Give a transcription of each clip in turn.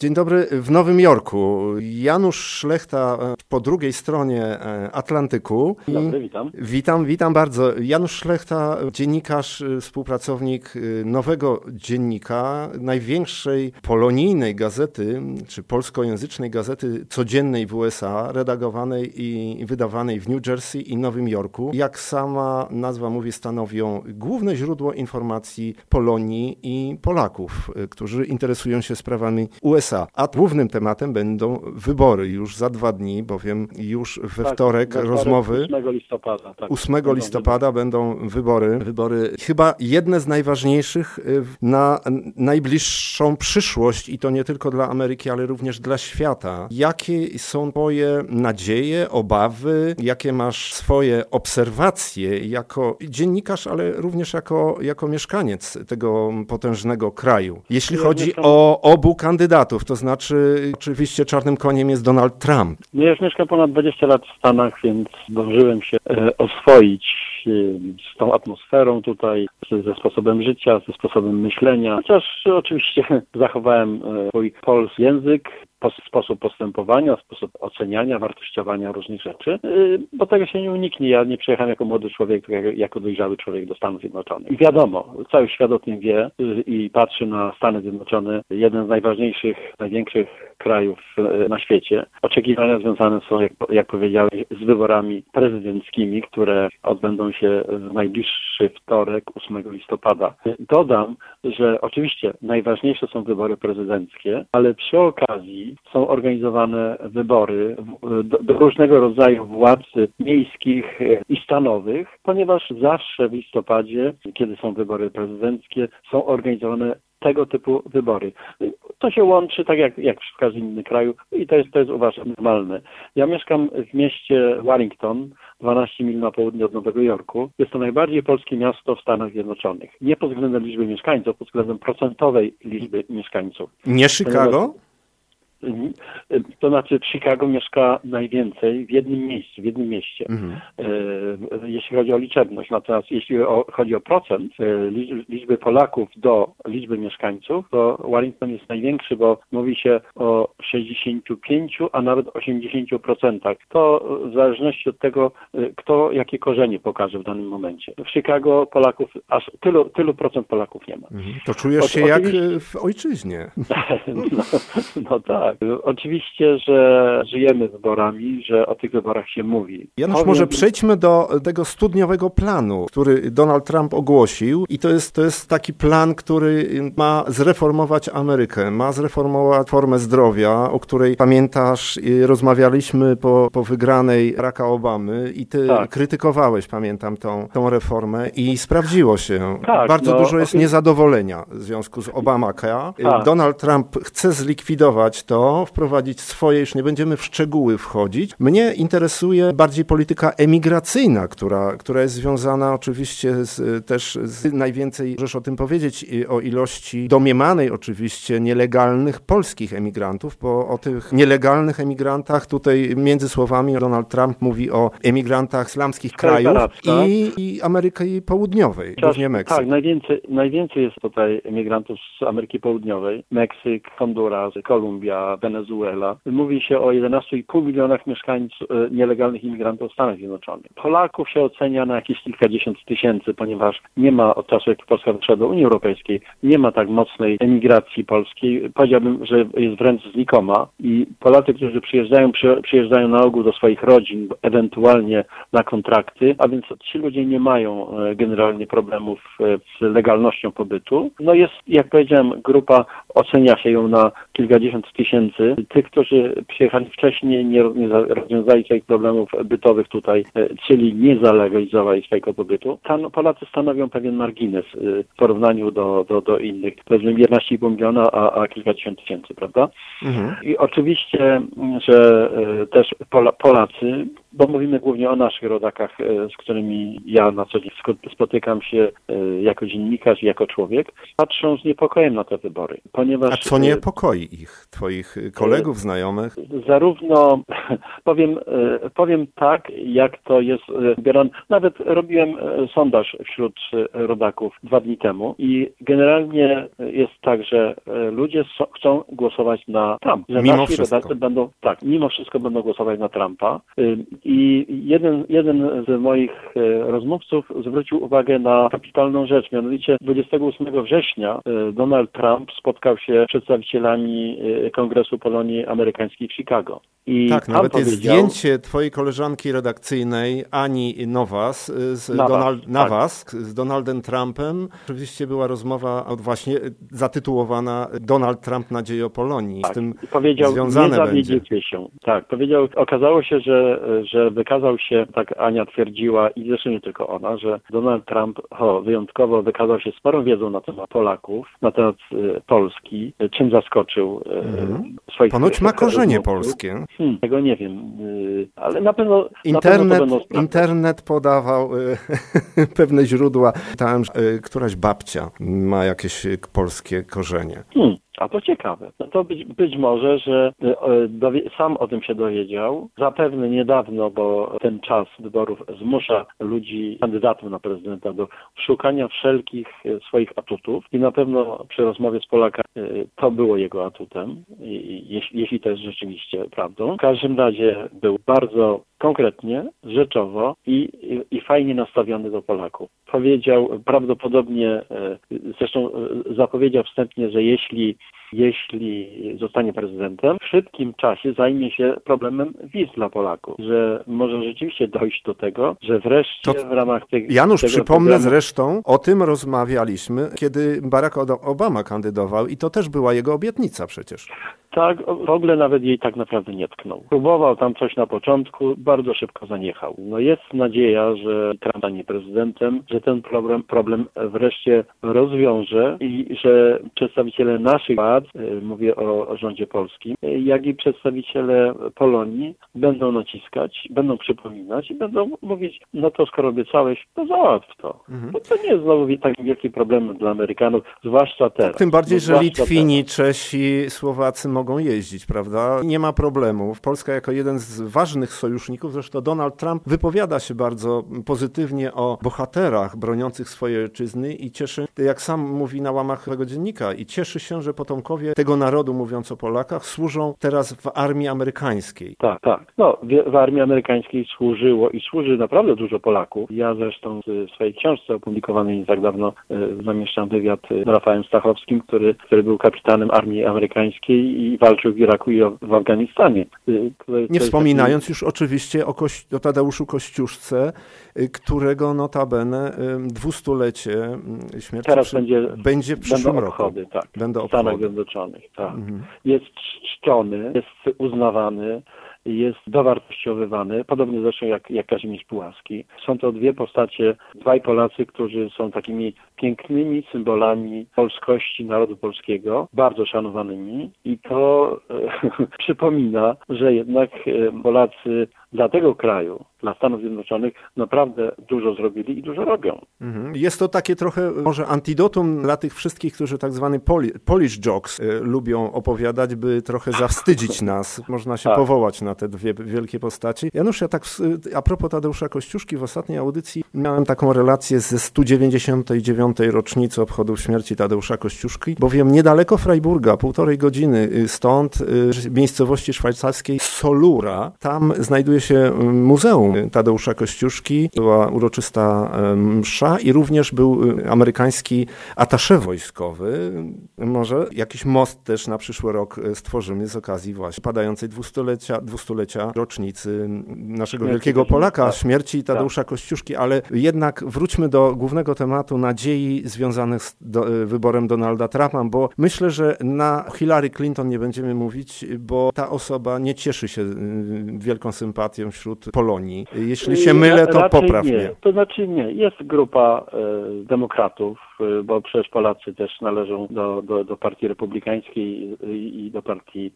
Dzień dobry w Nowym Jorku. Janusz Szlechta e, po drugiej stronie e, Atlantyku. Dzień dobry, witam. Witam, witam bardzo. Janusz Szlechta, dziennikarz, e, współpracownik nowego dziennika, największej polonijnej gazety, czy polskojęzycznej gazety codziennej w USA, redagowanej i wydawanej w New Jersey i Nowym Jorku. Jak sama nazwa mówi, stanowią główne źródło informacji Polonii i Polaków, którzy interesują się sprawami USA. USA. A głównym tematem będą wybory już za dwa dni, bowiem już we tak, wtorek rozmowy. 8 listopada. Tak, 8 listopada będą wybory. Wybory chyba jedne z najważniejszych y, na najbliższą przyszłość i to nie tylko dla Ameryki, ale również dla świata. Jakie są Twoje nadzieje, obawy, jakie masz swoje obserwacje jako dziennikarz, ale również jako, jako mieszkaniec tego potężnego kraju? Jeśli chodzi o obu kandydatów, to znaczy oczywiście czarnym koniem jest Donald Trump. Ja już mieszkam ponad 20 lat w Stanach, więc zdążyłem się e, oswoić e, z tą atmosferą tutaj, ze sposobem życia, ze sposobem myślenia. Chociaż oczywiście zachowałem e, swój polski język, sposób postępowania, sposób oceniania, wartościowania różnych rzeczy, y, bo tego się nie uniknie. Ja nie przyjechałem jako młody człowiek, tylko jako dojrzały człowiek do Stanów Zjednoczonych. I wiadomo, cały świat o tym wie y, i patrzy na Stany Zjednoczone, jeden z najważniejszych, największych krajów y, na świecie. Oczekiwania związane są, jak, jak powiedziałeś, z wyborami prezydenckimi, które odbędą się w najbliższy wtorek, 8 listopada. Dodam, że oczywiście najważniejsze są wybory prezydenckie, ale przy okazji są organizowane wybory do, do różnego rodzaju władz miejskich i stanowych, ponieważ zawsze w listopadzie, kiedy są wybory prezydenckie, są organizowane tego typu wybory. To się łączy tak jak, jak w każdym innym kraju i to jest, to jest uważam normalne. Ja mieszkam w mieście Warrington, 12 mil na południe od Nowego Jorku. Jest to najbardziej polskie miasto w Stanach Zjednoczonych. Nie pod względem liczby mieszkańców, pod względem procentowej liczby mieszkańców. Nie Chicago? To znaczy w Chicago mieszka najwięcej w jednym miejscu, w jednym mieście, mhm. E, jeśli chodzi o liczebność. Natomiast jeśli chodzi o procent e, liczby Polaków do liczby mieszkańców, to Warrington jest największy, bo mówi się o 65, a nawet 80%. To w zależności od tego, e, kto jakie korzenie pokaże w danym momencie. W Chicago Polaków, aż tylu, tylu procent Polaków nie ma. Mhm. To czujesz się o, jak w ojczyźnie. no, no tak tak. Oczywiście, że żyjemy wyborami, że o tych wyborach się mówi. Janusz, Powiem... może przejdźmy do tego studniowego planu, który Donald Trump ogłosił i to jest, to jest taki plan, który ma zreformować Amerykę, ma zreformować formę zdrowia, o której pamiętasz, rozmawialiśmy po, po wygranej Raka Obamy i ty tak. krytykowałeś, pamiętam, tą, tą reformę i sprawdziło się. Tak, Bardzo no, dużo jest niezadowolenia w związku z Obamacare. Tak. Donald Trump chce zlikwidować to to, wprowadzić swoje, już nie będziemy w szczegóły wchodzić. Mnie interesuje bardziej polityka emigracyjna, która, która jest związana oczywiście z, też z najwięcej, możesz o tym powiedzieć, o ilości domniemanej oczywiście nielegalnych polskich emigrantów, bo o tych nielegalnych emigrantach tutaj między słowami Donald Trump mówi o emigrantach islamskich krajów i, i Ameryki Południowej, Czas, głównie Meksyk. Tak, najwięcej, najwięcej jest tutaj emigrantów z Ameryki Południowej, Meksyk, Honduras, Kolumbia, Wenezuela. Mówi się o 11,5 milionach mieszkańców, e, nielegalnych imigrantów w Stanach Zjednoczonych. Polaków się ocenia na jakieś kilkadziesiąt tysięcy, ponieważ nie ma od czasu, jak Polska wyszła do Unii Europejskiej, nie ma tak mocnej emigracji polskiej. Powiedziałbym, że jest wręcz znikoma i Polacy, którzy przyjeżdżają, przyjeżdżają na ogół do swoich rodzin, ewentualnie na kontrakty, a więc ci ludzie nie mają e, generalnie problemów e, z legalnością pobytu. No jest, jak powiedziałem, grupa, ocenia się ją na kilkadziesiąt tysięcy tysięcy. Tych, którzy przyjechali wcześniej, nie, rozwiązali swoich problemów bytowych tutaj, e, czyli nie zalegalizowali swojego pobytu. Tam Polacy stanowią pewien margines e, w porównaniu do, do, do innych. Powiedzmy 11,5 miliona, a, a kilkadziesiąt tysięcy, prawda? Mhm. I oczywiście, że e, też Polacy bo mówimy głównie o naszych rodakach, e, z którymi ja na co dzień spotykam się e, jako dziennikarz i jako człowiek, patrzą z niepokojem na te wybory. Ponieważ, A co niepokoi ich, twoich kolegów, znajomych? Zarówno, powiem, powiem tak, jak to jest odbierane. Nawet robiłem sondaż wśród rodaków dwa dni temu i generalnie jest tak, że ludzie chcą głosować na Trump. Że mimo wszystko. będą, tak, mimo wszystko będą głosować na Trumpa. I jeden, jeden z moich e, rozmówców zwrócił uwagę na kapitalną rzecz, mianowicie 28 września e, Donald Trump spotkał się z przedstawicielami e, Kongresu Polonii Amerykańskiej w Chicago. I tak, nawet jest zdjęcie twojej koleżanki redakcyjnej Ani Nowas z Nawas, Donald, tak. Nawas, tak. z Donaldem Trumpem. Oczywiście była rozmowa właśnie zatytułowana Donald Trump nadzieje o Polonii. Tak. Z tym powiedział, związane nie zawiedziecie będzie. się. Tak, powiedział, okazało się, że, że wykazał się, tak Ania twierdziła i zresztą nie tylko ona, że Donald Trump o, wyjątkowo wykazał się sporą wiedzą na temat Polaków, na temat y, Polski, czym zaskoczył y, mhm. swoich Ponoć ma korzenie polskie. Hmm, tego nie wiem, y, ale na pewno internet, na pewno internet podawał y, pewne źródła. Tam y, któraś babcia ma jakieś polskie korzenie. Hmm. A to ciekawe. No to być, być może, że e, sam o tym się dowiedział. Zapewne niedawno, bo ten czas wyborów zmusza ludzi, kandydatów na prezydenta do szukania wszelkich e, swoich atutów i na pewno przy rozmowie z Polakami e, to było jego atutem, jeśli, jeśli to jest rzeczywiście prawdą. W każdym razie był bardzo konkretnie, rzeczowo i, i, i, fajnie nastawiony do Polaków. Powiedział prawdopodobnie, zresztą zapowiedział wstępnie, że jeśli jeśli zostanie prezydentem, w szybkim czasie zajmie się problemem wiz dla Polaków, że może rzeczywiście dojść do tego, że wreszcie to w ramach tych, Janusz, tego przypomnę problemu... zresztą, o tym rozmawialiśmy, kiedy Barack Obama kandydował i to też była jego obietnica przecież. Tak, w ogóle nawet jej tak naprawdę nie tknął. Próbował tam coś na początku, bardzo szybko zaniechał. No jest nadzieja, że Trump stanie prezydentem, że ten problem, problem wreszcie rozwiąże i że przedstawiciele naszych władz, y, mówię o, o rządzie polskim, y, jak i przedstawiciele Polonii będą naciskać, będą przypominać i będą mówić, no to skoro obiecałeś, to załatw to. Mhm. Bo to nie jest znowu taki wielki problem dla Amerykanów, zwłaszcza teraz. Tym bardziej, że Litwini, teraz. Czesi, Słowacy mogą mogą jeździć, prawda? Nie ma problemów. Polska jako jeden z ważnych sojuszników, zresztą Donald Trump wypowiada się bardzo pozytywnie o bohaterach broniących swojej ojczyzny i cieszy, jak sam mówi na łamach tego dziennika, i cieszy się, że potomkowie tego narodu, mówiąc o Polakach, służą teraz w armii amerykańskiej. Tak, tak. No, w, w armii amerykańskiej służyło i służy naprawdę dużo Polaków. Ja zresztą w swojej książce opublikowanej nie tak dawno y, zamieszczam wywiad z Rafałem Stachowskim, który, który był kapitanem armii amerykańskiej i walczył w Iraku i w Afganistanie. Y, Nie wspominając taki... już oczywiście o, Koś... o Tadeuszu Kościuszce, y, którego notabene dwustulecie śmierci Teraz przy... będzie, będzie w przyszłym będą obchody, roku. Tak, będą obchody. Stanach Zjednoczonych. Tak. Mhm. Jest czczony, jest uznawany jest dowartościowywany, podobnie zresztą jak, jak Kazimierz Pułaski. Są to dwie postacie, dwaj Polacy, którzy są takimi pięknymi symbolami polskości narodu polskiego, bardzo szanowanymi i to e, przypomina, że jednak e, Polacy dla tego kraju, dla Stanów Zjednoczonych naprawdę dużo zrobili i dużo robią. Mhm. Jest to takie trochę może antidotum dla tych wszystkich, którzy tak zwany poli, Polish jokes y, lubią opowiadać, by trochę zawstydzić nas. Można się tak. powołać na te dwie wielkie postaci. Janusz, ja tak a propos Tadeusza Kościuszki, w ostatniej audycji miałem taką relację ze 199. rocznicy obchodów śmierci Tadeusza Kościuszki, bowiem niedaleko Freiburga, półtorej godziny stąd, y, miejscowości szwajcarskiej Solura, tam znajduje się się Muzeum Tadeusza Kościuszki, była uroczysta msza i również był y, amerykański atasze wojskowy. Może jakiś most też na przyszły rok y, stworzymy z okazji właśnie padającej dwustulecia, dwustulecia rocznicy naszego śmierci wielkiego Polaka, tak. śmierci Tadeusza tak. Kościuszki, ale jednak wróćmy do głównego tematu nadziei związanych z do, y, wyborem Donalda Trumpa, bo myślę, że na Hillary Clinton nie będziemy mówić, bo ta osoba nie cieszy się wielką sympatią wśród Polonii. Jeśli się mylę, to popraw nie. To znaczy nie. Jest grupa e, demokratów, bo przecież Polacy też należą do, do, do partii republikańskiej i do partii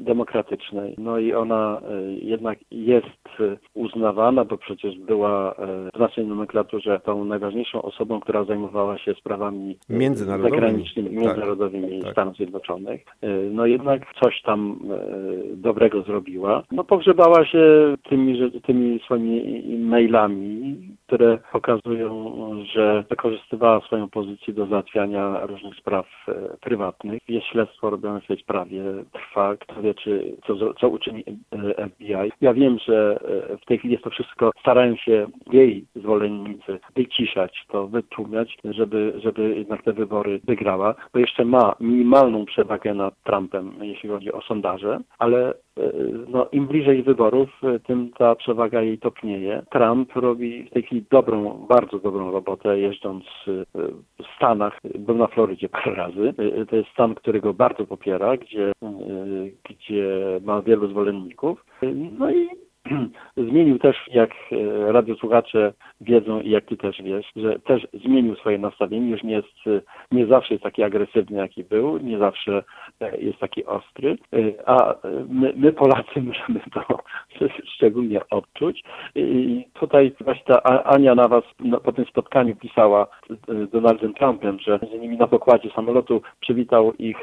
demokratycznej. No i ona jednak jest uznawana, bo przecież była w naszej nomenklaturze tą najważniejszą osobą, która zajmowała się sprawami zagranicznymi, międzynarodowymi tak. Stanów Zjednoczonych. No jednak coś tam dobrego zrobiła. No pogrzebała się tymi, tymi swoimi mailami, które pokazują, że wykorzystywała swoją pozycję do załatwiania różnych spraw e, prywatnych. Jest śledztwo robione w tej sprawie, trwa, kto wie, czy co, co uczyni e, FBI. Ja wiem, że e, w tej chwili jest to wszystko, starają się jej zwolennicy wyciszać, to wytłumiać, żeby, żeby jednak te wybory wygrała, bo jeszcze ma minimalną przewagę nad Trumpem, jeśli chodzi o sondaże, ale no, im bliżej wyborów, tym ta przewaga jej topnieje. Trump robi w tej chwili dobrą, bardzo dobrą robotę jeżdżąc y, w Stanach. Był na Florydzie parę razy. Y, to jest stan, który go bardzo popiera, gdzie, gdzie ma wielu zwolenników. No i zmienił też, jak e, radiosłuchacze wiedzą i jak ty też wiesz, że też zmienił swoje nastawienie, już nie jest, e, nie zawsze jest taki agresywny, jaki był, nie zawsze e, jest taki ostry, a my, my Polacy możemy to szczególnie odczuć. I tutaj właśnie ta Ania na was po tym spotkaniu pisała z Donaldem Trumpem, że między nimi na pokładzie samolotu przywitał ich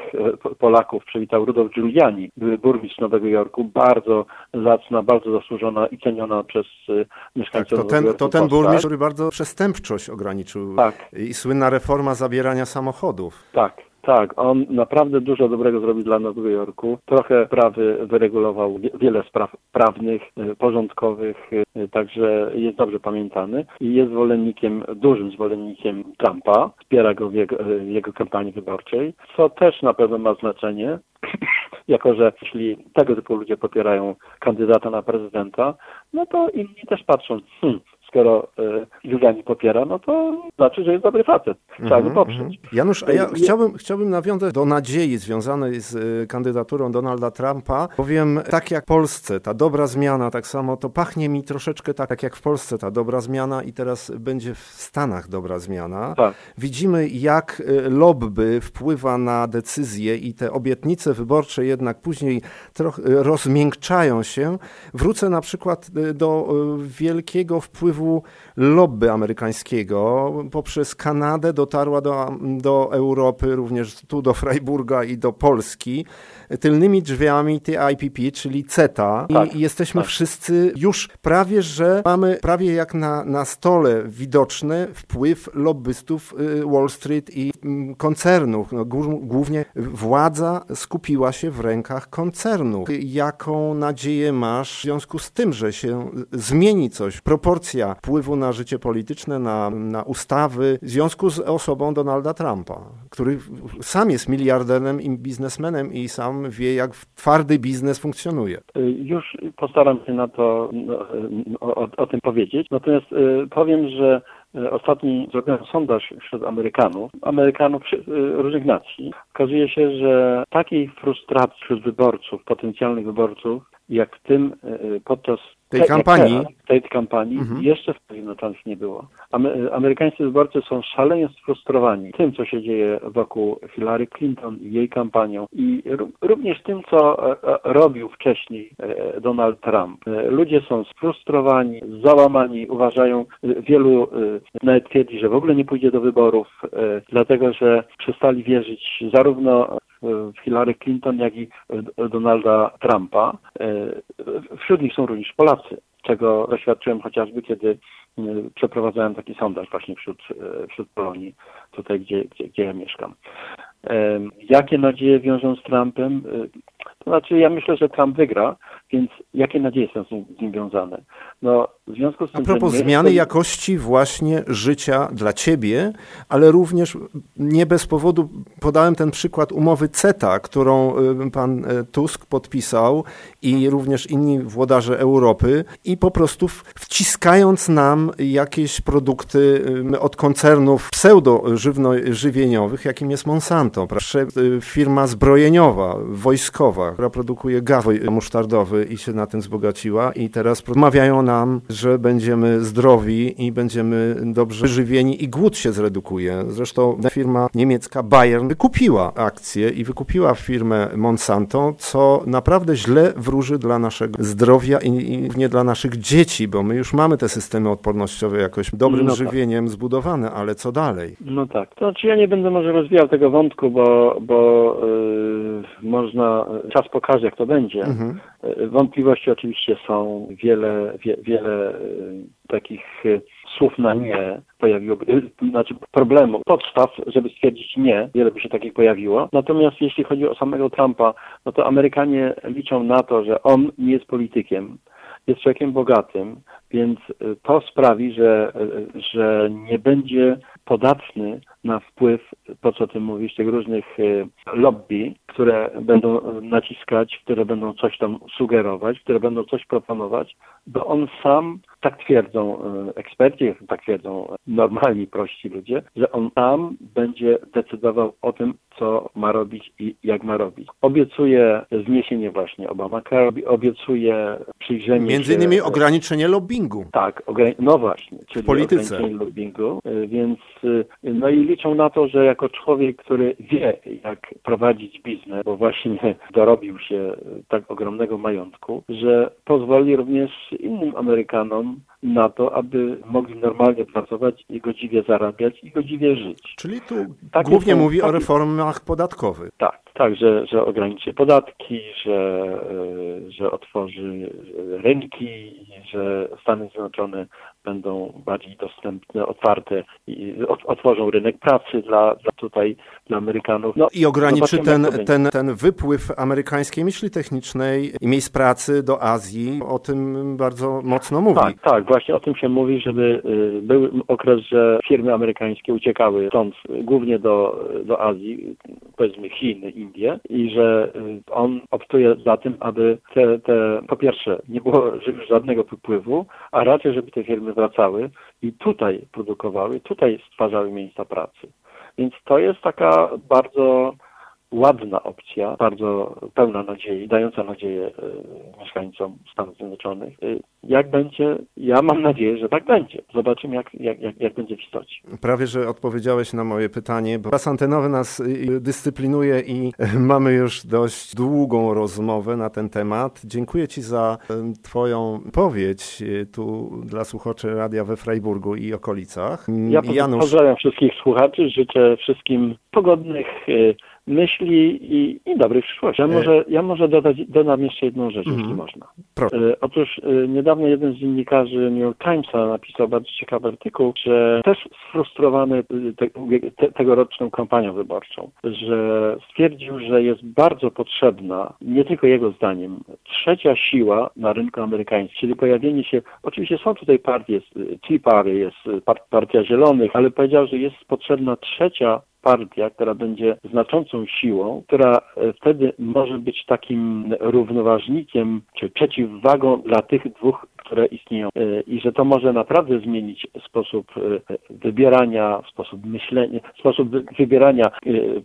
Polaków, przywitał Rudolf Giuliani, były burmistrz Nowego Jorku, bardzo zacna, bardzo zasłużona i ceniona przez y, mieszkańców. Tak, to ten, to ten burmistrz, który bardzo przestępczość ograniczył tak. i słynna reforma zabierania samochodów. Tak. Tak, on naprawdę dużo dobrego zrobił dla Nowego Jorku. Trochę prawy wyregulował wiele spraw prawnych, y, porządkowych, y, także jest dobrze pamiętany i jest zwolennikiem, dużym zwolennikiem Trumpa. Wspiera go w jego, w jego kampanii wyborczej, co też na pewno ma znaczenie, jako że jeśli tego typu ludzie popierają kandydata na prezydenta, no to inni też patrzą, hmm, skoro y, Juliani popiera, no to znaczy, że jest dobry facet. Trzeba mm -hmm, go poprzeć. Mm -hmm. Janusz, a ja chciałbym, chciałbym nawiązać do nadziei związanej z y, kandydaturą Donalda Trumpa, bowiem tak jak w Polsce ta dobra zmiana, tak samo to pachnie mi troszeczkę tak, tak jak w Polsce ta dobra zmiana i teraz będzie w Stanach dobra zmiana. Tak. Widzimy, jak y, lobby wpływa na decyzje i te obietnice wyborcze jednak później trochę rozmiękczają się. Wrócę na przykład do wielkiego wpływu wpływu lobby amerykańskiego poprzez Kanadę dotarła do, do Europy, również tu do Freiburga i do Polski, tylnymi drzwiami TIPP, czyli CETA tak, i jesteśmy tak. wszyscy już prawie, że mamy prawie jak na, na stole widoczny wpływ lobbystów y, Wall Street i mm, koncernów. No, głównie władza skupiła się w rękach koncernów. Jaką nadzieję masz w związku z tym, że się zmieni coś, proporcja wpływu na życie polityczne, na, na ustawy w związku z osobą Donalda Trumpa, który sam jest miliarderem i biznesmenem i sam wie, jak twardy biznes funkcjonuje. Już postaram się na to no, o, o tym powiedzieć. Natomiast y, powiem, że y, Ostatni zrobiłem sondaż wśród Amerykanów, Amerykanów y, różnych nacji. Okazuje się, że takiej frustracji wśród wyborców, potencjalnych wyborców, jak w tym podczas tej kampanii. tej kampanii mhm. jeszcze w Zjednoczonych nie było. Amerykańscy wyborcy są szalenie sfrustrowani tym, co się dzieje wokół Hillary Clinton i jej kampanią i również tym, co e, e, robił wcześniej e, Donald Trump. Ludzie są sfrustrowani, załamani, uważają, wielu nawet twierdzi, że w ogóle nie pójdzie do wyborów, dlatego że przestali wierzyć zarówno Hillary Clinton, jak i Donalda Trumpa. Wśród nich są również Polacy czego doświadczyłem chociażby, kiedy e, przeprowadzałem taki sondaż właśnie wśród, e, wśród Polonii, tutaj gdzie, gdzie, gdzie ja mieszkam. Jakie nadzieje wiążą z Trumpem? E, to znaczy, ja myślę, że Trump wygra, więc jakie nadzieje są z nim, z nim wiązane? No, w związku z tym, A propos zmiany jakości właśnie życia dla ciebie, ale również nie bez powodu podałem ten przykład umowy CETA, którą y, pan y, Tusk podpisał i również inni włodarze Europy i po prostu wciskając nam jakieś produkty y, od koncernów pseudo-żywieniowych, jakim jest Monsanto, firma zbrojeniowa, wojskowa, która produkuje gaz musztardowy, I się na tym wzbogaciła i teraz rozmawiają nam, że będziemy zdrowi i będziemy dobrze wyżywieni i głód się zredukuje. Zresztą firma niemiecka Bayern wykupiła akcje i wykupiła firmę Monsanto, co naprawdę źle wróży dla naszego zdrowia i, i nie dla naszych dzieci, bo my już mamy te systemy odpornościowe jakoś dobrym no tak. żywieniem zbudowane, ale co dalej? No tak. To znaczy ja nie będę może rozwijał tego wątku, bo, bo yy, można, czas pokaże jak to będzie. Mhm. Yy, wątpliwości oczywiście są, wiele, wie, wiele yy, takich yy, słów na nie pojawiło, yy, znaczy problemu, podstaw, żeby stwierdzić nie, wiele by się takich pojawiło. Natomiast jeśli chodzi o samego Trumpa, no to Amerykanie liczą na to, że on nie jest politykiem, jest człowiekiem bogatym, więc y, to sprawi, że, y, że nie będzie podatny na wpływ, po co ty mówisz, tych różnych y, lobby, które będą naciskać, które będą coś tam sugerować, które będą coś proponować, bo on sam, tak twierdzą eksperci, tak twierdzą normalni, prości ludzie, że on sam będzie decydował o tym, co ma robić i jak ma robić. Obiecuje zniesienie właśnie Obamacare, obiecuje przyjrzenie Między innymi się... ograniczenie lobbingu. Tak, no właśnie, czyli w polityce. ograniczenie lobbingu, y, więc no i liczą na to, że jako człowiek, który wie, jak prowadzić biznes, bo właśnie dorobił się tak ogromnego majątku, że pozwoli również innym Amerykanom home na to, aby mogli normalnie pracować i godziwie zarabiać i godziwie żyć. Czyli tu takie głównie są, mówi takie... o reformach podatkowych. Tak, tak, że, że ograniczy podatki, że, e, że otworzy rynki, że Stany Zjednoczone będą bardziej dostępne, otwarte i otworzą rynek pracy dla, dla tutaj, dla Amerykanów. No, I ograniczy ten, ten, ten wypływ amerykańskiej myśli technicznej i miejsc pracy do Azji. O tym bardzo mocno mówi. Tak, tak, właśnie o tym się mówi, żeby y, był okres, że firmy amerykańskie uciekały stąd głównie do, do Azji, powiedzmy Chin, Indie i że y, on optuje za tym, aby te, te po pierwsze nie było żadnego wypływu, a raczej, żeby te firmy wracały i tutaj produkowały, tutaj stwarzały miejsca pracy. Więc to jest taka bardzo ładna opcja, bardzo pełna nadziei, dająca nadzieję y, mieszkańcom Stanów Zjednoczonych. Y, jak będzie? Ja mam nadzieję, że tak będzie. Zobaczymy, jak, jak, jak, jak będzie w istocie. Prawie, że odpowiedziałeś na moje pytanie, bo czas antenowy nas y, dyscyplinuje i mamy już dość długą rozmowę na ten temat. Dziękuję Ci za Twoją powiedzi tu dla słuchaczy radia we Freiburgu i okolicach. Ja Janusz... pozdrawiam wszystkich słuchaczy, życzę wszystkim pogodnych myśli i, i dobrych przyszłości. Ja e, może, ja może dodać, dodam jeszcze jedną rzecz, mm -hmm. jeśli można. E, otóż e, niedawno jeden z dziennikarzy New York Timesa napisał bardzo ciekawy artykuł, że też sfrustrowany te, te, tegoroczną kampanią wyborczą, że stwierdził, że jest bardzo potrzebna, nie tylko jego zdaniem, trzecia siła na rynku amerykańskim, czyli pojawienie się, oczywiście są tutaj partie, jest Tea Party, jest Partia Zielonych, ale powiedział, że jest potrzebna trzecia partia, która będzie znaczącą siłą, która e, wtedy może być takim równoważnikiem czy przeciwwagą dla tych dwóch które istnieją e, i że to może naprawdę zmienić sposób e, wybierania, sposób myślenia, sposób wybierania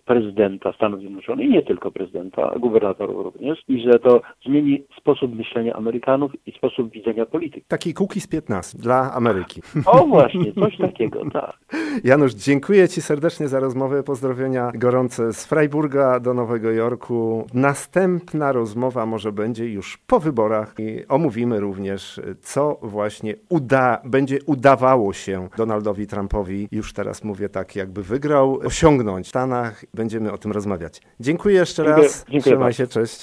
prezydenta Stanów Zjednoczonych i nie tylko prezydenta, gubernatorów również i że to zmieni sposób myślenia Amerykanów i sposób widzenia polityki. Taki z 15 dla Ameryki. O właśnie, coś takiego, tak. Janusz, dziękuję Ci serdecznie za rozmowę. Pozdrowienia gorące z Freiburga do Nowego Jorku. Następna rozmowa może będzie już po wyborach i omówimy również co właśnie uda, będzie udawało się Donaldowi Trumpowi, już teraz mówię tak, jakby wygrał, osiągnąć w Stanach. Będziemy o tym rozmawiać. Dziękuję jeszcze raz. Dziękuję. Trzymaj się, cześć.